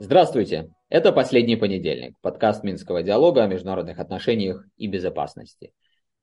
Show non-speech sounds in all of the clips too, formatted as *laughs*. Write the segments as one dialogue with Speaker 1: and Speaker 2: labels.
Speaker 1: Здравствуйте! Это «Последний понедельник», подкаст Минского диалога о международных отношениях и безопасности.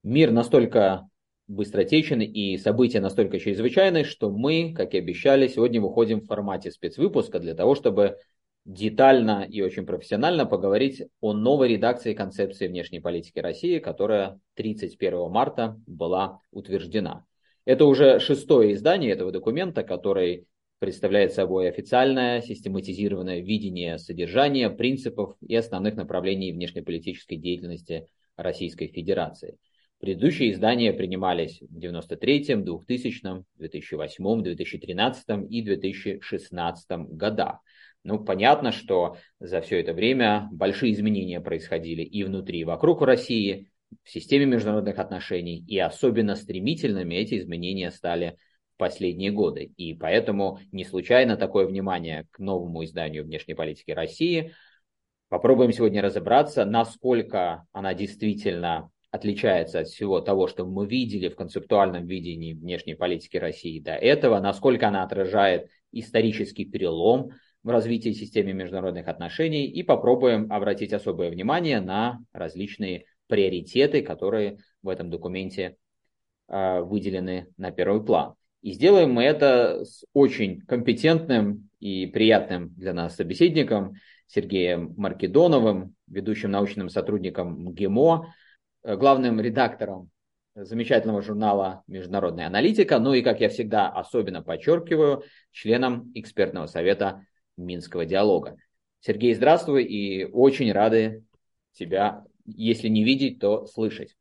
Speaker 1: Мир настолько быстротечен и события настолько чрезвычайны, что мы, как и обещали, сегодня выходим в формате спецвыпуска для того, чтобы детально и очень профессионально поговорить о новой редакции концепции внешней политики России, которая 31 марта была утверждена. Это уже шестое издание этого документа, который представляет собой официальное систематизированное видение содержания, принципов и основных направлений внешнеполитической деятельности Российской Федерации. Предыдущие издания принимались в 93-м, 2000-м, 2008-м, 2013 и 2016 годах. Ну, понятно, что за все это время большие изменения происходили и внутри, и вокруг России, в системе международных отношений, и особенно стремительными эти изменения стали последние годы. И поэтому не случайно такое внимание к новому изданию внешней политики России. Попробуем сегодня разобраться, насколько она действительно отличается от всего того, что мы видели в концептуальном видении внешней политики России до этого, насколько она отражает исторический перелом в развитии системы международных отношений и попробуем обратить особое внимание на различные приоритеты, которые в этом документе э, выделены на первый план. И сделаем мы это с очень компетентным и приятным для нас собеседником Сергеем Маркедоновым, ведущим научным сотрудником МГИМО, э, главным редактором замечательного журнала «Международная аналитика», ну и, как я всегда особенно подчеркиваю, членом экспертного совета Минского диалога. Сергей, здравствуй и очень рады тебя, если не видеть, то слышать.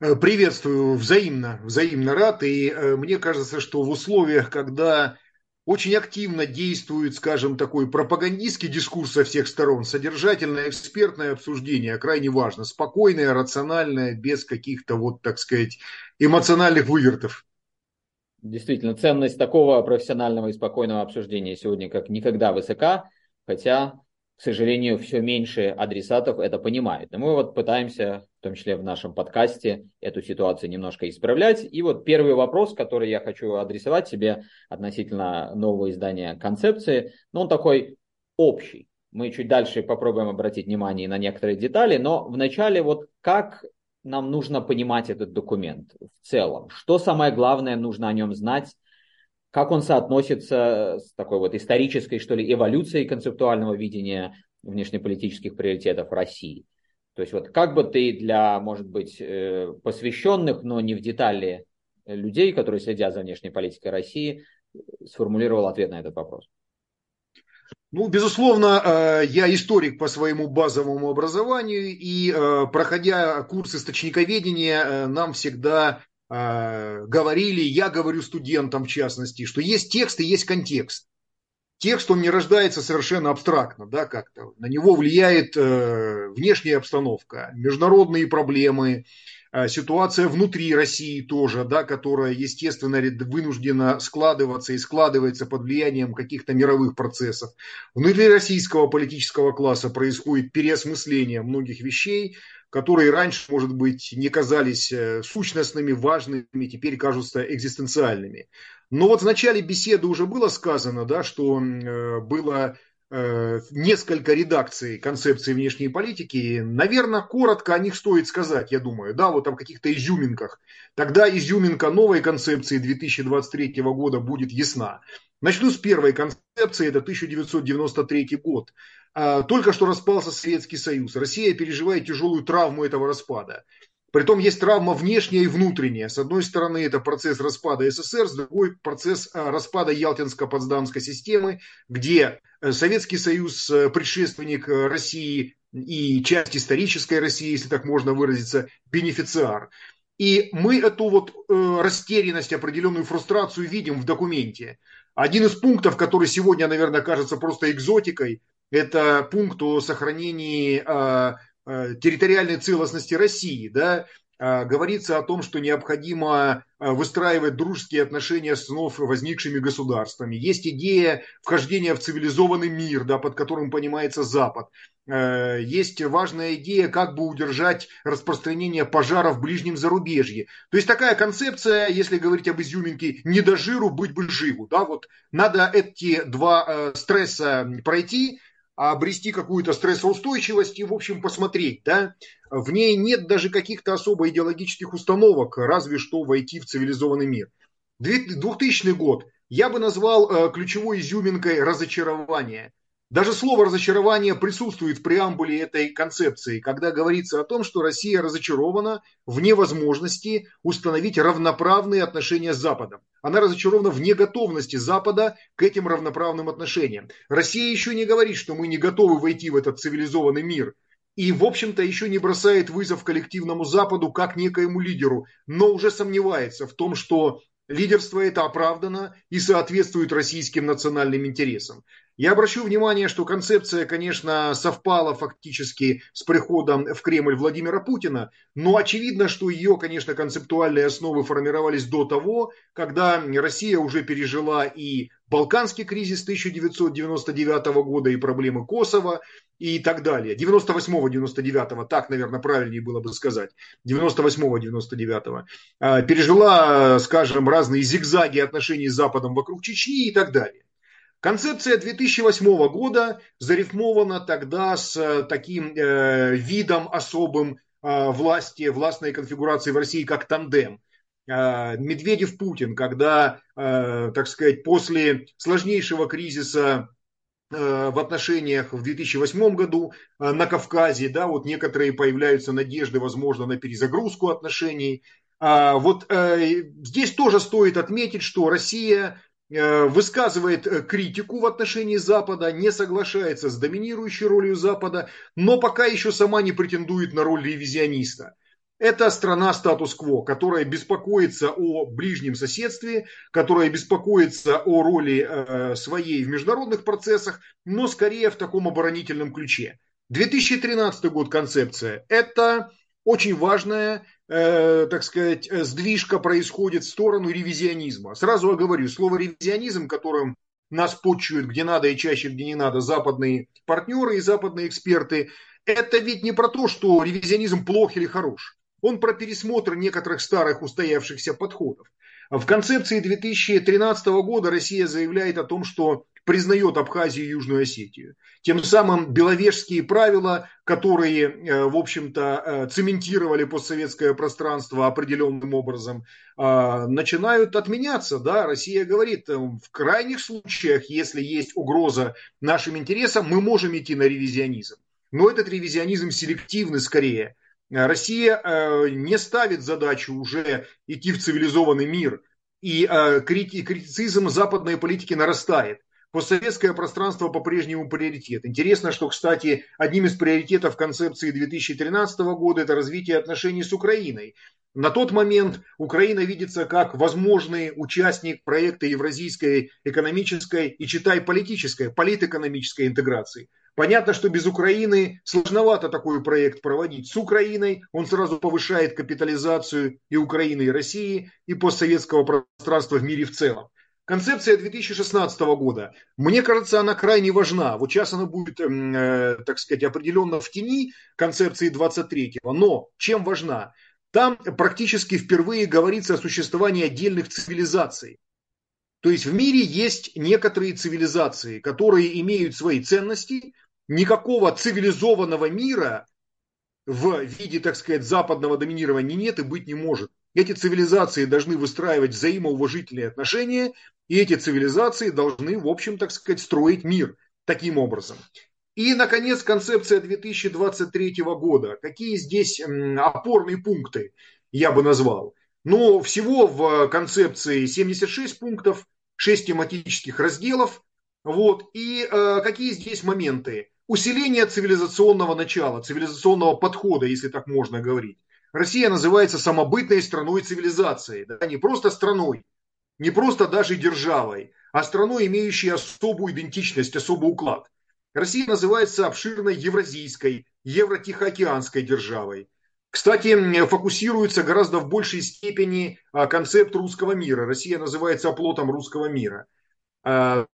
Speaker 2: Э, приветствую взаимно, взаимно рад. И э, мне кажется, что в условиях, когда очень активно действует, скажем, такой пропагандистский дискурс со всех сторон, содержательное экспертное обсуждение крайне важно, спокойное, рациональное, без каких-то вот, так сказать, эмоциональных вывертов.
Speaker 1: Действительно, ценность такого профессионального и спокойного обсуждения сегодня как никогда высока, хотя к сожалению, все меньше адресатов это понимают. Но мы вот пытаемся, в том числе в нашем подкасте, эту ситуацию немножко исправлять. И вот первый вопрос, который я хочу адресовать тебе относительно нового издания концепции, ну, он такой общий. Мы чуть дальше попробуем обратить внимание на некоторые детали, но вначале вот как нам нужно понимать этот документ в целом? Что самое главное нужно о нем знать как он соотносится с такой вот исторической, что ли, эволюцией концептуального видения внешнеполитических приоритетов России. То есть вот как бы ты для, может быть, э, посвященных, но не в детали людей, которые следят за внешней политикой России, сформулировал ответ на этот вопрос?
Speaker 2: Ну, безусловно, э, я историк по своему базовому образованию, и э, проходя курс источниковедения, нам всегда э, говорили, я говорю студентам в частности, что есть текст и есть контекст. Текст, он не рождается совершенно абстрактно, да, как-то. На него влияет э, внешняя обстановка, международные проблемы, э, ситуация внутри России тоже, да, которая, естественно, вынуждена складываться и складывается под влиянием каких-то мировых процессов. Внутри российского политического класса происходит переосмысление многих вещей, которые раньше, может быть, не казались э, сущностными, важными, теперь кажутся экзистенциальными. Но вот в начале беседы уже было сказано, да, что э, было э, несколько редакций концепции внешней политики. Наверное, коротко о них стоит сказать, я думаю. Да, вот там каких-то изюминках. Тогда изюминка новой концепции 2023 года будет ясна. Начну с первой концепции, это 1993 год. А, только что распался Советский Союз. Россия переживает тяжелую травму этого распада. Притом есть травма внешняя и внутренняя. С одной стороны, это процесс распада СССР, с другой процесс а, распада Ялтинско-Потсдамской системы, где э, Советский Союз, э, предшественник э, России и часть исторической России, если так можно выразиться, бенефициар. И мы эту вот растерянность, определенную фрустрацию видим в документе. Один из пунктов, который сегодня, наверное, кажется просто экзотикой, это пункт о сохранении э, э, территориальной целостности России, да, а, говорится о том, что необходимо а, выстраивать дружеские отношения с вновь возникшими государствами. Есть идея вхождения в цивилизованный мир, да, под которым понимается Запад. А, есть важная идея, как бы удержать распространение пожара в ближнем зарубежье. То есть такая концепция, если говорить об изюминке, не до жиру, быть бы живу. Да, вот надо эти два стресса пройти, обрести какую-то стрессоустойчивость и, в общем, посмотреть, да, в ней нет даже каких-то особо идеологических установок, разве что войти в цивилизованный мир. 2000 год я бы назвал э, ключевой изюминкой разочарования. Даже слово разочарование присутствует в преамбуле этой концепции, когда говорится о том, что Россия разочарована в невозможности установить равноправные отношения с Западом. Она разочарована в неготовности Запада к этим равноправным отношениям. Россия еще не говорит, что мы не готовы войти в этот цивилизованный мир. И, в общем-то, еще не бросает вызов коллективному Западу как некоему лидеру, но уже сомневается в том, что лидерство это оправдано и соответствует российским национальным интересам. Я обращу внимание, что концепция, конечно, совпала фактически с приходом в Кремль Владимира Путина, но очевидно, что ее, конечно, концептуальные основы формировались до того, когда Россия уже пережила и Балканский кризис 1999 года, и проблемы Косово, и так далее. 98-99, так, наверное, правильнее было бы сказать. 98-99. А, пережила, скажем, разные зигзаги отношений с Западом вокруг Чечни и так далее. Концепция 2008 года зарифмована тогда с э, таким э, видом особым э, власти, властной конфигурации в России, как тандем. Э, Медведев-Путин, когда, э, так сказать, после сложнейшего кризиса э, в отношениях в 2008 году на Кавказе, да, вот некоторые появляются надежды, возможно, на перезагрузку отношений. А вот здесь тоже стоит отметить, что Россия Э, высказывает э, критику в отношении Запада, не соглашается с доминирующей ролью Запада, но пока еще сама не претендует на роль ревизиониста. Это страна статус-кво, которая беспокоится о ближнем соседстве, которая беспокоится о роли э, своей в международных процессах, но скорее в таком оборонительном ключе. 2013 год концепция. Это очень важная э, так сказать, э, сдвижка происходит в сторону ревизионизма. Сразу оговорю, слово ревизионизм, которым нас почуют где надо и чаще, где не надо, западные партнеры и западные эксперты, это ведь не про то, что ревизионизм плох или хорош. Он про пересмотр некоторых старых устоявшихся подходов. В концепции 2013 года Россия заявляет о том, что признает Абхазию и Южную Осетию. Тем самым беловежские правила, которые, э, в общем-то, э, цементировали постсоветское пространство определенным образом, э, начинают отменяться. Да? Россия говорит, в крайних случаях, если есть угроза нашим интересам, мы можем идти на ревизионизм. Но этот ревизионизм селективный скорее. Россия не ставит задачу уже идти в цивилизованный мир, и критицизм западной политики нарастает постсоветское пространство по-прежнему приоритет. Интересно, что, кстати, одним из приоритетов концепции 2013 года это развитие отношений с Украиной. На тот момент Украина видится как возможный участник проекта евразийской экономической и, читай, политической, политэкономической интеграции. Понятно, что без Украины сложновато такой проект проводить. С Украиной он сразу повышает капитализацию и Украины, и России, и постсоветского пространства в мире в целом. Концепция 2016 года, мне кажется, она крайне важна. Вот сейчас она будет, эм, э, так сказать, определенно в тени концепции 23-го. Но чем важна? Там практически впервые говорится о существовании отдельных цивилизаций. То есть в мире есть некоторые цивилизации, которые имеют свои ценности. Никакого цивилизованного мира в виде, так сказать, западного доминирования нет и быть не может. Эти цивилизации должны выстраивать взаимоуважительные отношения, и эти цивилизации должны, в общем, так сказать, строить мир таким образом. И, наконец, концепция 2023 года. Какие здесь опорные пункты я бы назвал? Ну, всего в концепции 76 пунктов, 6 тематических разделов. Вот. И э, какие здесь моменты? Усиление цивилизационного начала, цивилизационного подхода, если так можно говорить. Россия называется самобытной страной цивилизации, да, не просто страной, не просто даже державой, а страной, имеющей особую идентичность, особый уклад. Россия называется обширной евразийской, евро-тихоокеанской державой. Кстати, фокусируется гораздо в большей степени а, концепт русского мира. Россия называется оплотом русского мира. А,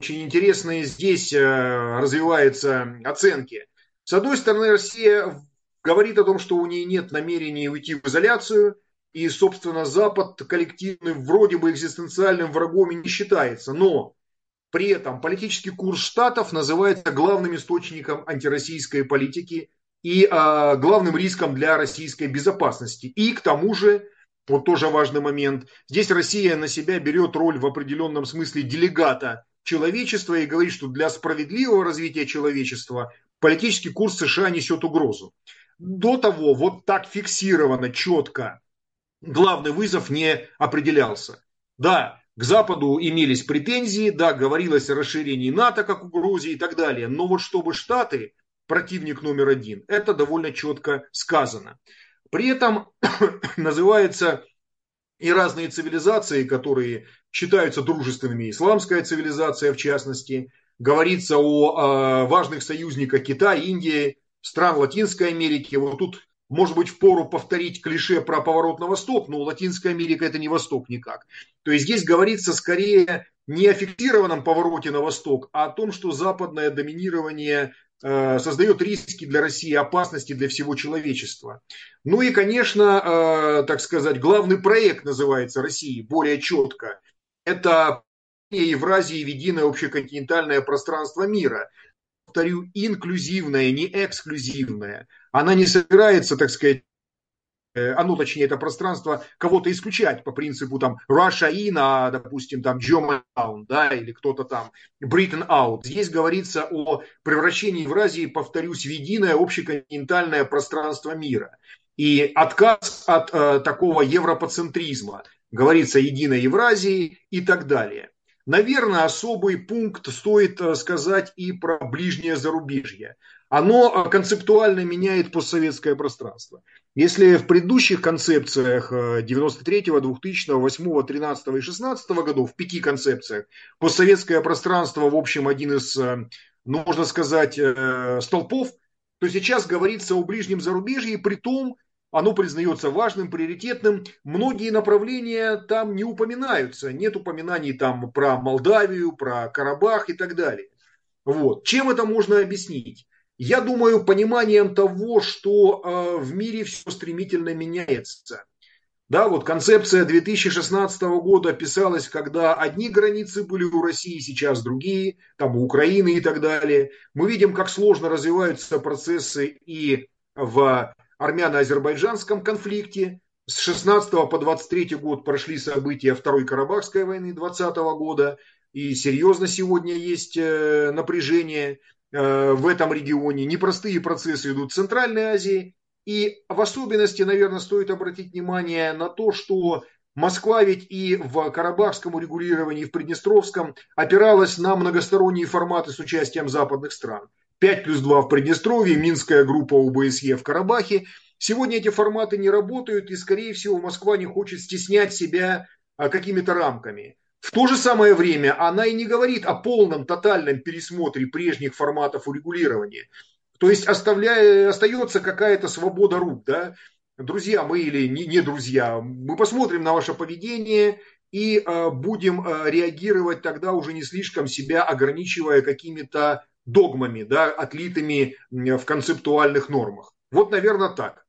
Speaker 2: очень интересные здесь а, развиваются оценки. С одной стороны, Россия говорит о том, что у нее нет намерения уйти в изоляцию, и, собственно, Запад коллективным, вроде бы экзистенциальным врагом и не считается. Но при этом политический курс Штатов называется главным источником антироссийской политики и э, главным риском для российской безопасности. И к тому же, вот тоже важный момент, здесь Россия на себя берет роль в определенном смысле делегата человечества и говорит, что для справедливого развития человечества политический курс США несет угрозу. До того вот так фиксировано, четко, главный вызов не определялся. Да, к Западу имелись претензии, да, говорилось о расширении НАТО как угрозе и так далее. Но вот чтобы Штаты, противник номер один, это довольно четко сказано. При этом *coughs* называются и разные цивилизации, которые считаются дружественными, исламская цивилизация в частности, говорится о э, важных союзниках Китая, Индии, стран Латинской Америки. Вот тут может быть, впору повторить клише про поворот на восток, но Латинская Америка это не восток никак. То есть здесь говорится скорее не о фиксированном повороте на восток, а о том, что западное доминирование э, создает риски для России, опасности для всего человечества. Ну и, конечно, э, так сказать, главный проект называется России более четко. Это Евразии в единое общеконтинентальное пространство мира повторю, инклюзивная, не эксклюзивная. Она не собирается, так сказать, э, оно, точнее, это пространство кого-то исключать по принципу там Russia in, а, допустим, там German down, да, или кто-то там Britain out. Здесь говорится о превращении Евразии, повторюсь, в единое общеконтинентальное пространство мира. И отказ от э, такого европоцентризма. Говорится единой Евразии и так далее. Наверное, особый пункт стоит э, сказать и про ближнее зарубежье. Оно э, концептуально меняет постсоветское пространство. Если в предыдущих концепциях 93, 2000, 8, 13 и 16 годов, в пяти концепциях, постсоветское пространство, в общем, один из, э, ну, можно сказать, столпов, то сейчас говорится о ближнем зарубежье, при том, оно признается важным, приоритетным. Многие направления там не упоминаются. Нет упоминаний там про Молдавию, про Карабах и так далее. Вот. Чем это можно объяснить? Я думаю, пониманием того, что э, в мире все стремительно меняется. Да, вот концепция 2016 года писалась, когда одни границы были у России, сейчас другие, там у Украины и так далее. Мы видим, как сложно развиваются процессы и в армяно-азербайджанском конфликте. С 16 по 23 год прошли события Второй Карабахской войны 20 года. И серьезно сегодня есть э, напряжение э, в этом регионе. Непростые процессы идут в Центральной Азии. И в особенности, наверное, стоит обратить внимание на то, что Москва ведь и в карабахском урегулировании, и в Приднестровском опиралась на многосторонние форматы с участием западных стран. 5 плюс 2 в Приднестровье, Минская группа ОБСЕ в Карабахе. Сегодня эти форматы не работают, и, скорее всего, Москва не хочет стеснять себя а, какими-то рамками. В то же самое время она и не говорит о полном, тотальном пересмотре прежних форматов урегулирования. То есть оставляя, остается какая-то свобода рук. Да? Друзья мы или не, не друзья, мы посмотрим на ваше поведение и э, будем э, реагировать тогда уже не слишком себя ограничивая какими-то догмами, да, отлитыми в концептуальных нормах. Вот, наверное, так.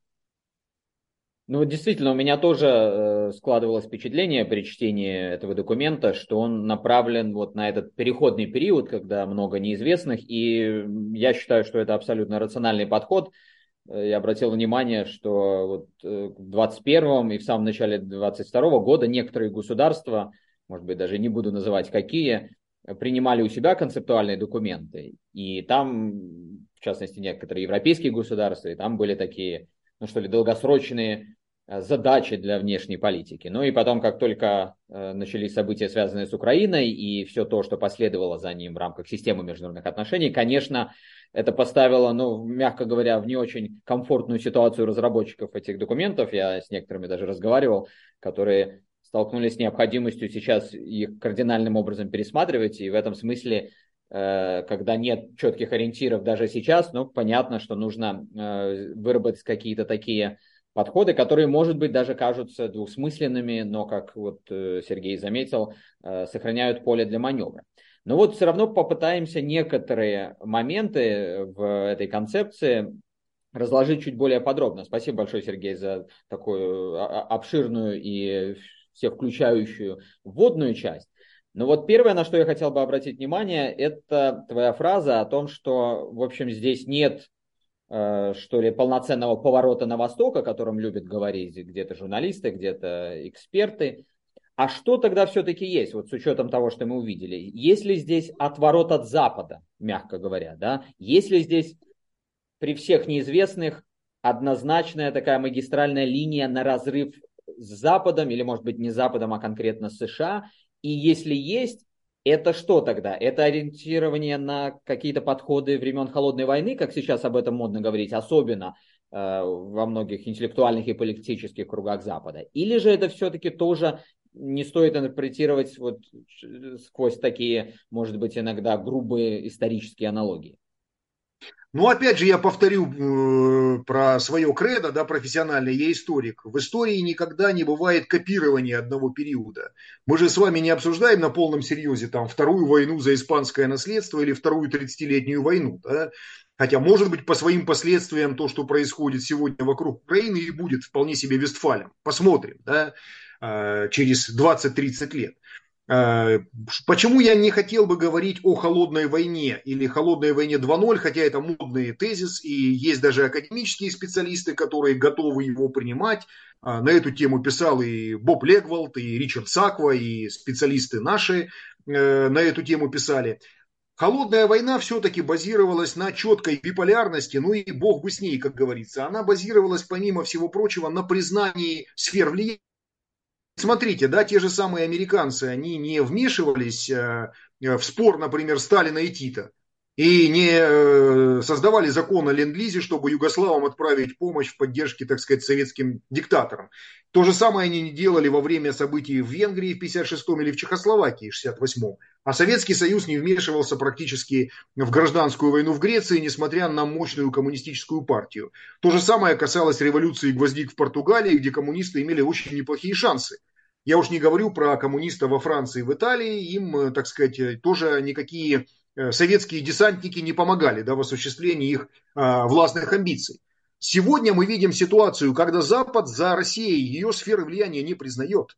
Speaker 1: Ну, действительно, у меня тоже э, складывалось впечатление при чтении этого документа, что он направлен вот на этот переходный период, когда много неизвестных, и я считаю, что это абсолютно рациональный подход. Э, я обратил внимание, что вот э, в 21 и в самом начале 22 года некоторые государства, может быть, даже не буду называть какие, принимали у себя концептуальные документы, и там, в частности, некоторые европейские государства, и там были такие, ну что ли, долгосрочные э, задачи для внешней политики. Ну и потом, как только э, начались события, связанные с Украиной, и все то, что последовало за ним в рамках системы международных отношений, конечно, это поставило, ну, мягко говоря, в не очень комфортную ситуацию разработчиков этих документов. Я с некоторыми даже разговаривал, которые столкнулись с необходимостью сейчас их кардинальным образом пересматривать, и в этом смысле когда нет четких ориентиров даже сейчас, ну, понятно, что нужно выработать какие-то такие подходы, которые, может быть, даже кажутся двусмысленными, но, как вот Сергей заметил, сохраняют поле для маневра. Но вот все равно попытаемся некоторые моменты в этой концепции разложить чуть более подробно. Спасибо большое, Сергей, за такую а, а, обширную и все включающую вводную часть. Но вот первое, на что я хотел бы обратить внимание, это твоя фраза о том, что, в общем, здесь нет, э, что ли, полноценного поворота на восток, о котором любят говорить где-то журналисты, где-то эксперты. А что тогда все-таки есть, вот с учетом того, что мы увидели? Есть ли здесь отворот от Запада, мягко говоря, да? Есть ли здесь при всех неизвестных однозначная такая магистральная линия на разрыв с Западом, или может быть не Западом, а конкретно США. И если есть, это что тогда? Это ориентирование на какие-то подходы времен Холодной войны, как сейчас об этом модно говорить, особенно э, во многих интеллектуальных и политических кругах Запада? Или же это все-таки тоже не стоит интерпретировать вот сквозь такие, может быть, иногда грубые исторические аналогии?
Speaker 2: Ну, опять же, я повторю э, про свое кредо, да, профессиональное, я историк. В истории никогда не бывает копирования одного периода. Мы же с вами не обсуждаем на полном серьезе там вторую войну за испанское наследство или вторую 30-летнюю войну, да. Хотя, может быть, по своим последствиям то, что происходит сегодня вокруг Украины, и будет вполне себе Вестфалем. Посмотрим, да, э, через 20-30 лет. Э, почему я не хотел бы говорить о холодной войне или холодной войне 2.0, хотя это модный тезис, и есть даже академические специалисты, которые готовы его принимать. Э, на эту тему писал и Боб Легвалд, и Ричард Саква, и специалисты наши э, на эту тему писали. Холодная война все-таки базировалась на четкой биполярности, ну и бог бы с ней, как говорится. Она базировалась, помимо всего прочего, на признании сфер влияния Смотрите, да, те же самые американцы, они не вмешивались э, в спор, например, Сталина и Тита. И не э, создавали закон о ленд-лизе, чтобы югославам отправить помощь в поддержке, так сказать, советским диктаторам. То же самое они не делали во время событий в Венгрии в 56-м или в Чехословакии в 68-м. А Советский Союз не вмешивался практически в гражданскую войну в Греции, несмотря на мощную коммунистическую партию. То же самое касалось революции гвоздик в Португалии, где коммунисты имели очень неплохие шансы. Я уж не говорю про коммунистов во Франции и в Италии, им, э, так сказать, э, тоже никакие советские десантники не помогали да, в осуществлении их а, властных амбиций. Сегодня мы видим ситуацию, когда Запад за Россией ее сферы влияния не признает.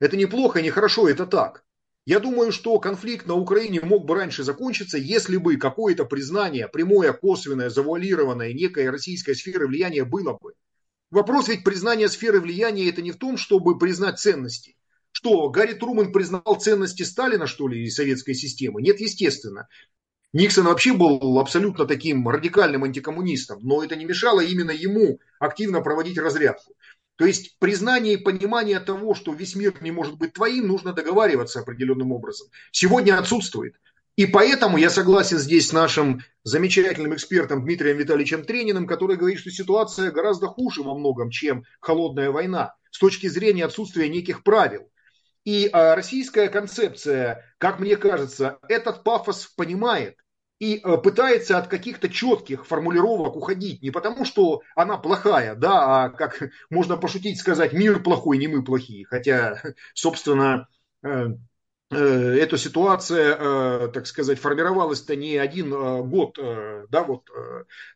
Speaker 2: Это неплохо, не хорошо, это так. Я думаю, что конфликт на Украине мог бы раньше закончиться, если бы какое-то признание, прямое, косвенное, завуалированное некой российской сферы влияния было бы. Вопрос ведь признания сферы влияния это не в том, чтобы признать ценности. Что, Гарри Труман признал ценности Сталина, что ли, и советской системы? Нет, естественно. Никсон вообще был абсолютно таким радикальным антикоммунистом, но это не мешало именно ему активно проводить разрядку. То есть признание и понимание того, что весь мир не может быть твоим, нужно договариваться определенным образом. Сегодня отсутствует. И поэтому я согласен здесь с нашим замечательным экспертом Дмитрием Витальевичем Трениным, который говорит, что ситуация гораздо хуже во многом, чем холодная война, с точки зрения отсутствия неких правил. И а, российская концепция, как мне кажется, этот пафос понимает и а, пытается от каких-то четких формулировок уходить. Не потому, что она плохая, да, а как можно пошутить сказать, мир плохой, не мы плохие. Хотя, *laughs* собственно, э, эта ситуация, э, так сказать, формировалась-то не один э, год, да, вот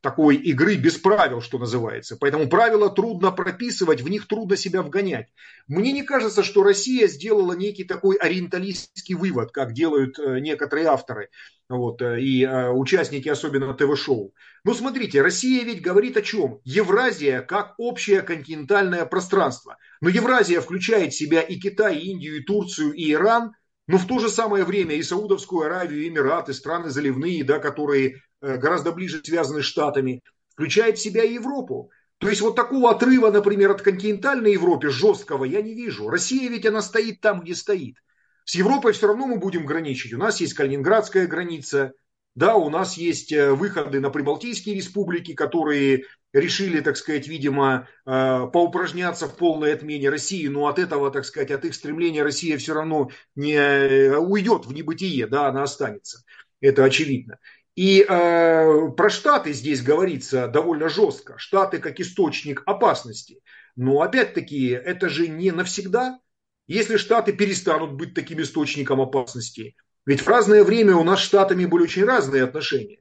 Speaker 2: такой игры без правил, что называется. Поэтому правила трудно прописывать, в них трудно себя вгонять. Мне не кажется, что Россия сделала некий такой ориенталистский вывод, как делают некоторые авторы вот, и участники, особенно ТВ-шоу. Ну, смотрите, Россия ведь говорит о чем? Евразия как общее континентальное пространство. Но Евразия включает в себя и Китай, и Индию, и Турцию, и Иран – но в то же самое время и Саудовскую Аравию, и Эмираты, страны заливные, да, которые э, гораздо ближе связаны с Штатами, включает в себя и Европу. То есть вот такого отрыва, например, от континентальной Европы жесткого я не вижу. Россия ведь она стоит там, где стоит. С Европой все равно мы будем граничить. У нас есть Калининградская граница, да, у нас есть э, выходы на прибалтийские республики, которые решили, так сказать, видимо, э, поупражняться в полной отмене России, но от этого, так сказать, от их стремления Россия все равно не э, уйдет в небытие, да, она останется. это очевидно. И э, про Штаты здесь говорится довольно жестко. Штаты как источник опасности. Но опять-таки это же не навсегда. Если Штаты перестанут быть таким источником опасности, ведь в разное время у нас с Штатами были очень разные отношения.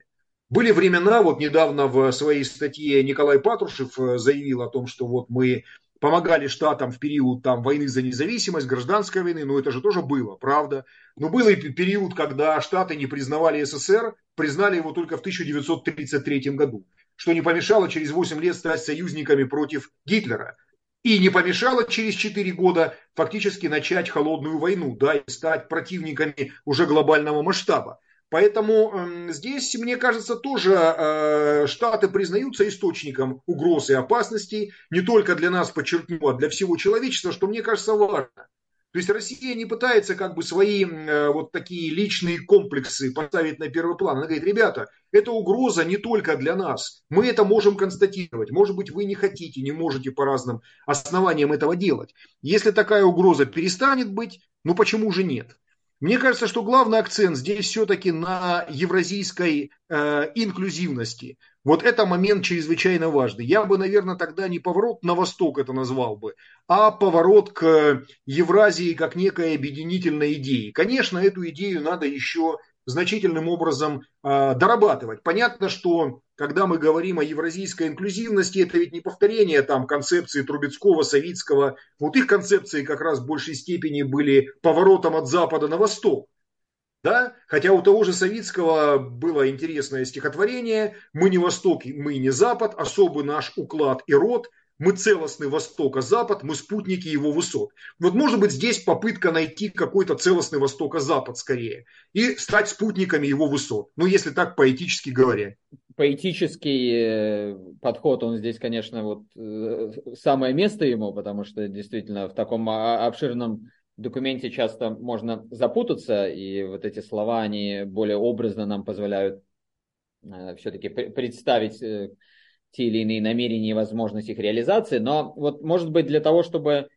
Speaker 2: Были времена, вот недавно в своей статье Николай Патрушев э, заявил о том, что вот мы помогали штатам в период там, войны за независимость, гражданской войны, ну это же тоже было, правда. Но был и период, когда штаты не признавали СССР, признали его только в 1933 году, что не помешало через 8 лет стать союзниками против Гитлера. И не помешало через 4 года фактически начать холодную войну, да, и стать противниками уже глобального масштаба. Поэтому э, здесь, мне кажется, тоже э, Штаты признаются источником угроз и опасностей, не только для нас, подчеркну, а для всего человечества, что мне кажется важно. То есть Россия не пытается как бы свои э, вот такие личные комплексы поставить на первый план. Она говорит, ребята, это угроза не только для нас. Мы это можем констатировать. Может быть, вы не хотите, не можете по разным основаниям этого делать. Если такая угроза перестанет быть, ну почему же нет? Мне кажется, что главный акцент здесь все-таки на евразийской э, инклюзивности. Вот это момент чрезвычайно важный. Я бы, наверное, тогда не поворот на восток это назвал бы, а поворот к Евразии как некой объединительной идеи. Конечно, эту идею надо еще значительным образом э, дорабатывать. Понятно, что когда мы говорим о евразийской инклюзивности, это ведь не повторение там концепции Трубецкого, Савицкого. Вот их концепции как раз в большей степени были поворотом от запада на восток. Да? Хотя у того же Савицкого было интересное стихотворение «Мы не Восток, мы не Запад, особый наш уклад и род, мы целостный Восток, а Запад, мы спутники его высот. Вот может быть здесь попытка найти какой-то целостный Восток, а Запад скорее. И стать спутниками его высот. Ну, если так поэтически говоря.
Speaker 1: Поэтический э, подход, он здесь, конечно, вот э, самое место ему, потому что действительно в таком обширном документе часто можно запутаться, и вот эти слова, они более образно нам позволяют э, все-таки представить те или иные намерения и возможность их реализации. Но вот, может быть, для того, чтобы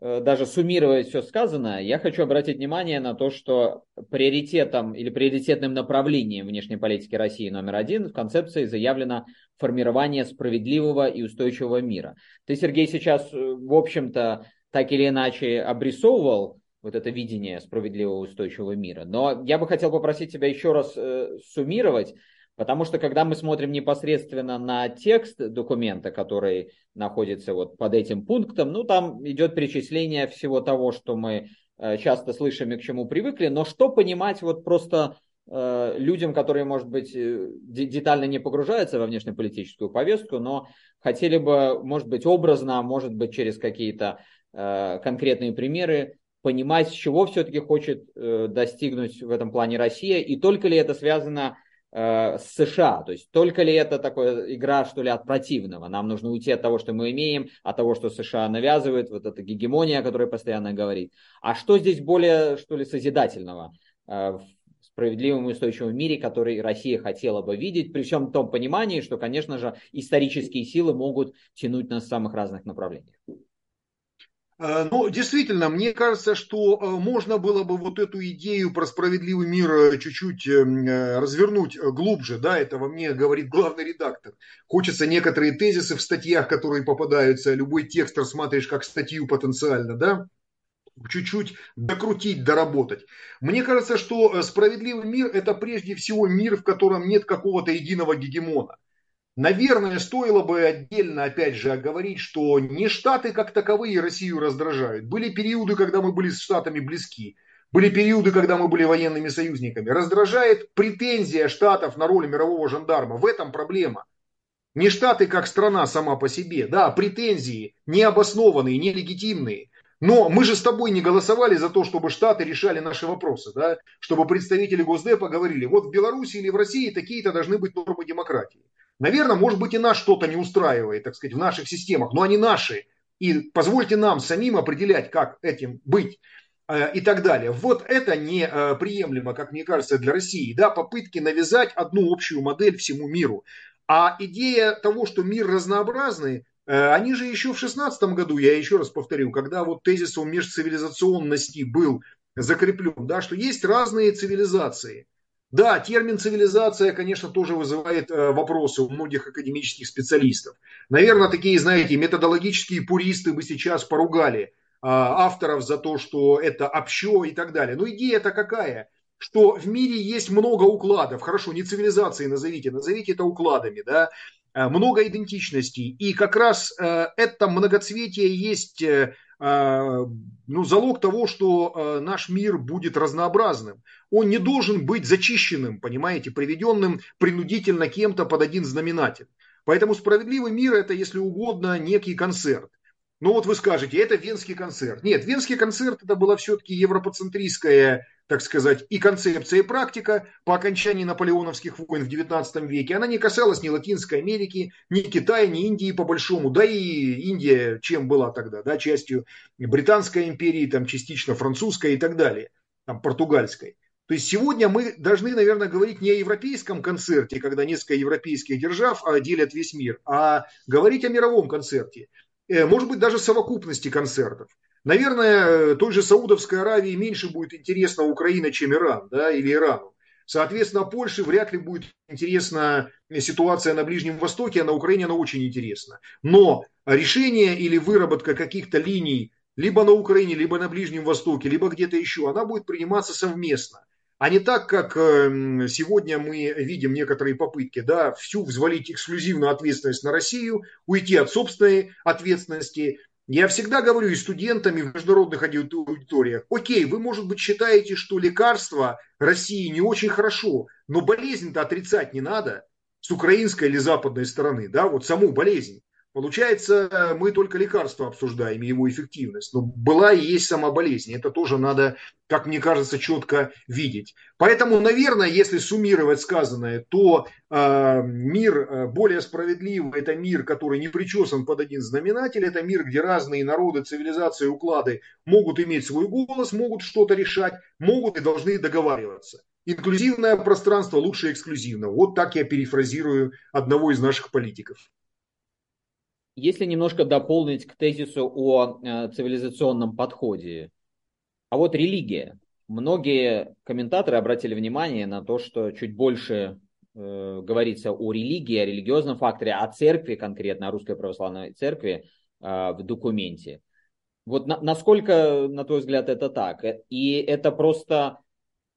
Speaker 1: э, даже суммировать все сказанное, я хочу обратить внимание на то, что приоритетом или приоритетным направлением внешней политики России номер один в концепции заявлено формирование справедливого и устойчивого мира. Ты, Сергей, сейчас, э, в общем-то, так или иначе обрисовывал вот это видение справедливого устойчивого мира. Но я бы хотел попросить тебя еще раз э, суммировать, Потому что когда мы смотрим непосредственно на текст документа, который находится вот под этим пунктом, ну там идет перечисление всего того, что мы э, часто слышим и к чему привыкли, но что понимать вот просто э, людям, которые, может быть, э, детально не погружаются во внешнеполитическую повестку, но хотели бы, может быть, образно, может быть, через какие-то конкретные примеры понимать, чего все-таки хочет достигнуть в этом плане Россия, и только ли это связано Э, с США. То есть только ли это такая игра, что ли, от противного? Нам нужно уйти от того, что мы имеем, от того, что США навязывает, вот эта гегемония, о которой постоянно говорит. А что здесь более, что ли, созидательного э, в справедливом и устойчивом мире, который Россия хотела бы видеть, при всем том понимании, что, конечно же, исторические силы могут тянуть нас в самых разных направлениях.
Speaker 2: Ну, действительно, мне кажется, что э, можно было бы вот эту идею про справедливый мир э, чуть-чуть развернуть глубже, да, это во мне говорит главный редактор. Хочется некоторые тезисы в статьях, которые попадаются, любой текст рассматриваешь как статью потенциально, да, чуть-чуть докрутить, доработать. Мне кажется, что справедливый мир – это прежде всего мир, в котором нет какого-то единого гегемона. Наверное, стоило бы отдельно, опять же, оговорить, что не Штаты как таковые Россию раздражают. Были периоды, когда мы были с Штатами близки. Были периоды, когда мы были военными союзниками. Раздражает претензия Штатов на роль мирового жандарма. В этом проблема. Не Штаты как страна сама по себе. Да, претензии необоснованные, нелегитимные. Но мы же с тобой не голосовали за то, чтобы Штаты решали наши вопросы. Да? Чтобы представители Госдепа говорили, вот в Беларуси или в России такие-то должны быть нормы демократии. Наверное, может быть и нас что-то не устраивает, так сказать, в наших системах, но они наши. И позвольте нам самим определять, как этим быть э, и так далее. Вот это неприемлемо, э, как мне кажется, для России. Да, попытки навязать одну общую модель всему миру. А идея того, что мир разнообразный, э, они же еще в 16 году, я еще раз повторю, когда вот тезис о межцивилизационности был закреплен, да, что есть разные цивилизации – Да, термин цивилизация, конечно, тоже вызывает э, вопросы у многих академических специалистов. Наверное, такие, знаете, методологические пуристы бы сейчас поругали э, авторов за то, что это общо и так далее. Но идея-то какая? Что в мире есть много укладов. Хорошо, не цивилизации назовите, назовите это укладами, да. Э, много идентичностей. И как раз э, это многоцветие есть а, ну, залог того, что а, наш мир будет разнообразным. Он не должен быть зачищенным, понимаете, приведенным принудительно кем-то под один знаменатель. Поэтому справедливый мир это, если угодно, некий концерт. Ну вот вы скажете, это венский концерт. Нет, венский концерт это была все-таки европоцентрическая так сказать, и концепция, и практика по окончании наполеоновских войн в XIX веке, она не касалась ни Латинской Америки, ни Китая, ни Индии по большому. Да и Индия чем была тогда? Да, частью Британской империи, там, частично французской и так далее, там, португальской. То есть сегодня мы должны, наверное, говорить не о европейском концерте, когда несколько европейских держав делят весь мир, а говорить о мировом концерте. Э, может быть, даже совокупности концертов. Наверное, той же Саудовской Аравии меньше будет интересна Украина, чем Иран, да, или Ирану. Соответственно, Польше вряд ли будет интересна ситуация на Ближнем Востоке, а на Украине она очень интересна. Но решение или выработка каких-то линий либо на Украине, либо на Ближнем Востоке, либо где-то еще, она будет приниматься совместно. А не так, как эм, сегодня мы видим некоторые попытки, да, всю взвалить эксклюзивную ответственность на Россию, уйти от собственной ответственности, я всегда говорю и студентами в международных аудиториях, окей, вы, может быть, считаете, что лекарство России не очень хорошо, но болезнь-то отрицать не надо с украинской или западной стороны, да, вот саму болезнь. Получается, мы только лекарства обсуждаем и его эффективность. Но была и есть сама болезнь. Это тоже надо, как мне кажется, четко видеть. Поэтому, наверное, если суммировать сказанное, то э, мир э, более справедливый – это мир, который не причесан под один знаменатель. Это мир, где разные народы, цивилизации, уклады могут иметь свой голос, могут что-то решать, могут и должны договариваться. Инклюзивное пространство лучше эксклюзивного. Вот так я перефразирую одного из наших политиков.
Speaker 1: Если немножко дополнить к тезису о э, цивилизационном подходе, а вот религия. Многие комментаторы обратили внимание на то, что чуть больше э, говорится о религии, о религиозном факторе, о церкви конкретно, о русской православной церкви э, в документе. Вот на, насколько, на твой взгляд, это так? И это просто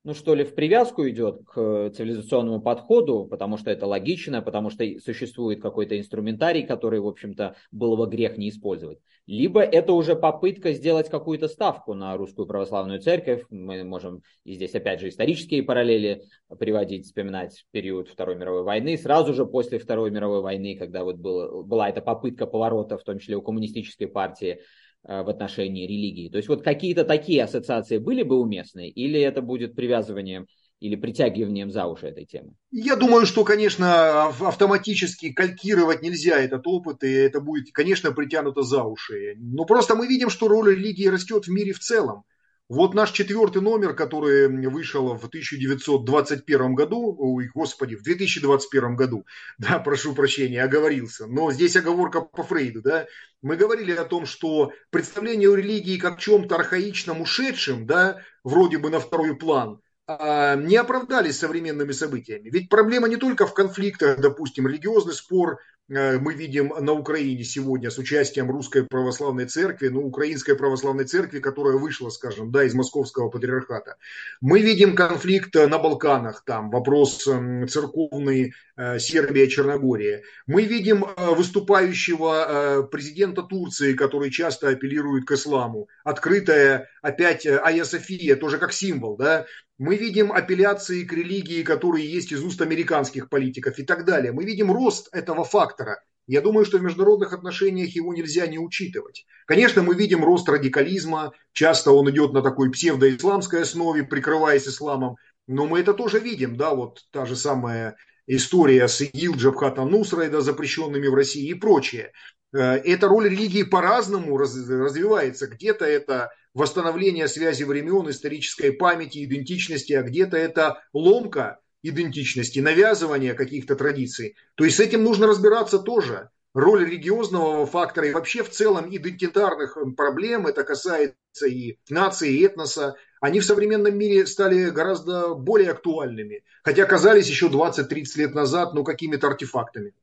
Speaker 1: ну что ли, в привязку идет к цивилизационному подходу, потому что это логично, потому что существует какой-то инструментарий, который, в общем-то, было бы грех не использовать. Либо это уже попытка сделать какую-то ставку на русскую православную церковь. Мы можем и здесь, опять же, исторические параллели приводить, вспоминать период Второй мировой войны. Сразу же после Второй мировой войны, когда вот было, была эта попытка поворота, в том числе у коммунистической партии, Э, в отношении религии. То есть вот какие-то такие ассоциации были бы уместны, или это будет привязыванием или притягиванием за уши этой темы?
Speaker 2: Я думаю, что, конечно, автоматически калькировать нельзя этот опыт, и это будет, конечно, притянуто за уши. Но просто мы видим, что роль религии растет в мире в целом. Вот наш четвертый номер, который вышел в 1921 году, ой, господи, в 2021 году, *laughs* да, прошу прощения, оговорился, но здесь оговорка по Фрейду, да, мы говорили о том, что представление о религии как чем-то архаичном, ушедшем, да, вроде бы на второй план, не оправдались современными событиями. Ведь проблема не только в конфликтах, допустим, религиозный спор Э, мы видим на Украине сегодня с участием Русской Православной Церкви, ну, Украинской Православной Церкви, которая вышла, скажем, да, из Московского Патриархата. Мы видим конфликт на Балканах, там вопрос эм, церковный э, Сербия, Черногория. Мы видим э, выступающего президента Турции, который часто апеллирует к исламу. Открытая опять Айя София, тоже как символ, да, мы видим апелляции к религии, которые есть из уст американских политиков и так далее. Мы видим рост этого фактора. Я думаю, что в международных отношениях его нельзя не учитывать. Конечно, мы видим рост радикализма. Часто он идет на такой псевдоисламской основе, прикрываясь исламом. Но мы это тоже видим. Да, вот та же самая история с ИГИЛ, Джабхата Нусрой, да, запрещенными в России и прочее. Э, эта роль религии по-разному развивается. Где-то это восстановление связи времен, исторической памяти, идентичности, а где-то это ломка идентичности, навязывание каких-то традиций. То есть с этим нужно разбираться тоже. Роль религиозного фактора и вообще в целом идентитарных проблем, это касается и нации, и этноса, они в современном мире стали гораздо более актуальными, хотя казались еще 20-30 лет назад ну, какими-то артефактами.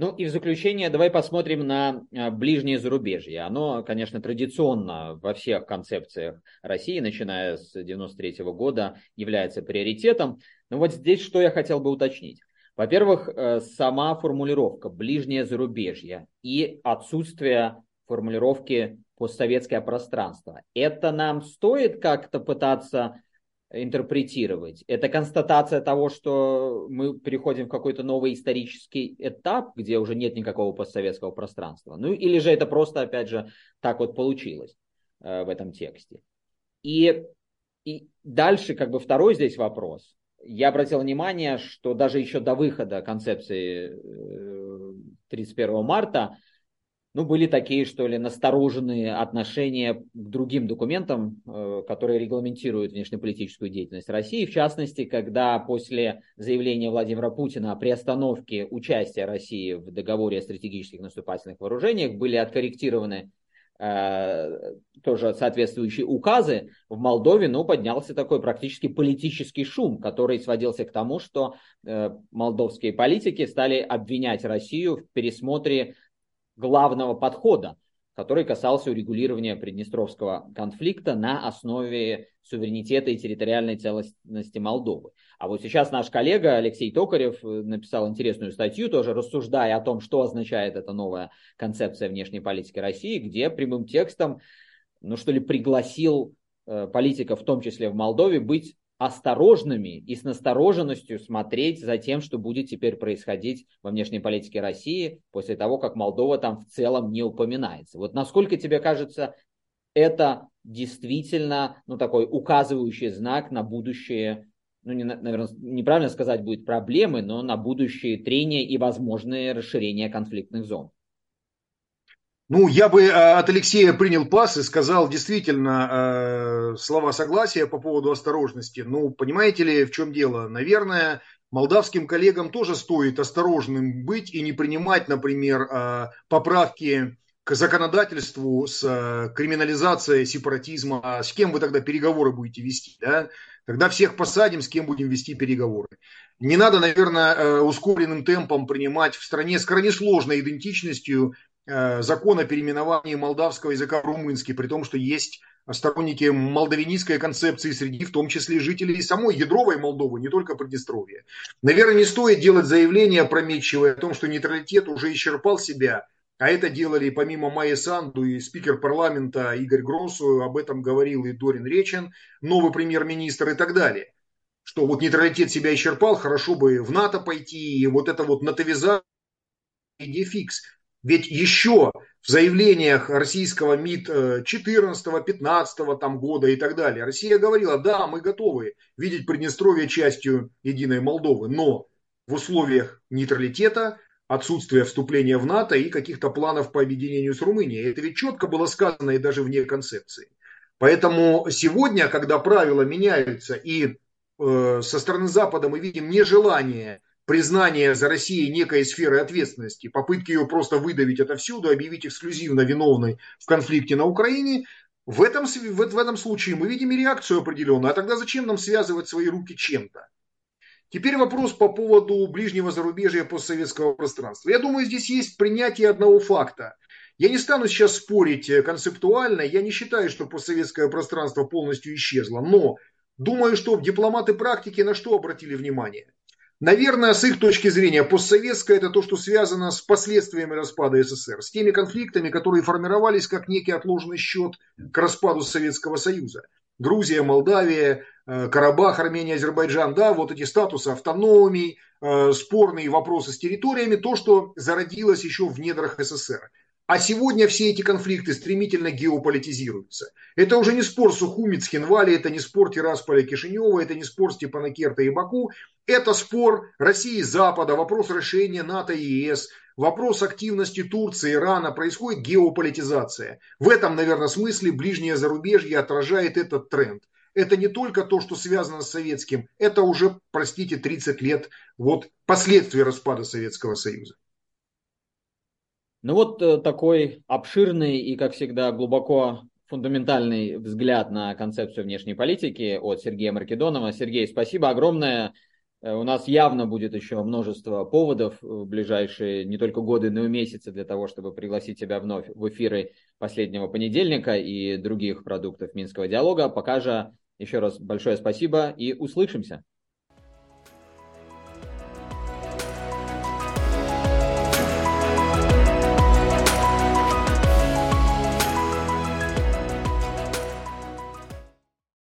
Speaker 1: Ну и в заключение давай посмотрим на а, ближнее зарубежье. Оно, конечно, традиционно во всех концепциях России, начиная с 1993 года, является приоритетом. Но вот здесь что я хотел бы уточнить. Во-первых, э, сама формулировка «ближнее зарубежье» и отсутствие формулировки «постсоветское пространство». Это нам стоит как-то пытаться интерпретировать? Это констатация того, что мы переходим в какой-то новый исторический этап, где уже нет никакого постсоветского пространства? Ну или же это просто, опять же, так вот получилось э, в этом тексте? И, и дальше как бы второй здесь вопрос. Я обратил внимание, что даже еще до выхода концепции 31 э, марта ну, были такие, что ли, настороженные отношения к другим документам, э, которые регламентируют внешнеполитическую деятельность России. В частности, когда после заявления Владимира Путина о приостановке участия России в договоре о стратегических наступательных вооружениях были откорректированы э, тоже соответствующие указы в Молдове, ну, поднялся такой практически политический шум, который сводился к тому, что э, молдовские политики стали обвинять Россию в пересмотре главного подхода, который касался урегулирования Приднестровского конфликта на основе суверенитета и территориальной целостности Молдовы. А вот сейчас наш коллега Алексей Токарев э, написал интересную статью, тоже рассуждая о том, что означает эта новая концепция внешней политики России, где прямым текстом, ну что ли, пригласил э, политиков, в том числе в Молдове, быть осторожными и с настороженностью смотреть за тем, что будет теперь происходить во внешней политике России после того, как Молдова там в целом не упоминается. Вот насколько тебе кажется, это действительно ну, такой указывающий знак на будущее, ну, не, наверное, неправильно сказать будет проблемы, но на будущее трения и возможные расширения конфликтных зон.
Speaker 2: Ну, я бы э, от Алексея принял пас и сказал действительно э, слова согласия по поводу осторожности. Ну, понимаете ли, в чем дело? Наверное, молдавским коллегам тоже стоит осторожным быть и не принимать, например, э, поправки к законодательству с криминализацией сепаратизма. А с кем вы тогда переговоры будете вести? Да? Тогда всех посадим, с кем будем вести переговоры. Не надо, наверное, ускоренным темпом принимать в стране с крайне сложной идентичностью закон о переименовании молдавского языка в румынский, при том, что есть сторонники молдавинистской концепции среди, в том числе жителей самой ядровой Молдовы, не только Приднестровья. Наверное, не стоит делать заявление опрометчивое о том, что нейтралитет уже исчерпал себя, а это делали помимо Майи Санду и спикер парламента Игорь Гросу, об этом говорил и Дорин Речин, новый премьер-министр и так далее. Что вот нейтралитет себя исчерпал, хорошо бы в НАТО пойти, и вот это вот натовизация идея фикс. Ведь еще в заявлениях российского МИД 14 15 там, года и так далее, Россия говорила, да, мы готовы видеть Приднестровье частью единой Молдовы, но в условиях нейтралитета, отсутствия вступления в НАТО и каких-то планов по объединению с Румынией. Это ведь четко было сказано и даже вне концепции. Поэтому сегодня, когда правила меняются и э, со стороны Запада мы видим нежелание признание за Россией некой сферы ответственности, попытки ее просто выдавить отовсюду, объявить эксклюзивно виновной в конфликте на Украине, в этом, в, в этом случае мы видим реакцию определенную. А тогда зачем нам связывать свои руки чем-то? Теперь вопрос по поводу ближнего зарубежья постсоветского пространства. Я думаю, здесь есть принятие одного факта. Я не стану сейчас спорить концептуально, я не считаю, что постсоветское пространство полностью исчезло, но думаю, что дипломаты практики на что обратили внимание? Наверное, с их точки зрения, постсоветское это то, что связано с последствиями распада СССР, с теми конфликтами, которые формировались как некий отложенный счет к распаду Советского Союза. Грузия, Молдавия, э, Карабах, Армения, Азербайджан, да, вот эти статусы автономии, э, спорные вопросы с территориями, то, что зародилось еще в недрах СССР. А сегодня все эти конфликты стремительно геополитизируются. Это уже не спор Сухумец, Хинвали, это не спор Тирасполя, Кишинева, это не спор Степана Керта и Баку. Это спор России и Запада, вопрос решения НАТО и ЕС, вопрос активности Турции, Ирана. Происходит геополитизация. В этом, наверное, смысле ближнее зарубежье отражает этот тренд. Это не только то, что связано с советским, это уже, простите, 30 лет вот последствия распада Советского Союза.
Speaker 1: Ну вот э, такой обширный и, как всегда, глубоко фундаментальный взгляд на концепцию внешней политики от Сергея Маркедонова. Сергей, спасибо огромное. Э, у нас явно будет еще множество поводов в ближайшие не только годы, но и месяцы для того, чтобы пригласить тебя вновь в эфиры последнего понедельника и других продуктов Минского диалога. Пока же еще раз большое спасибо и услышимся.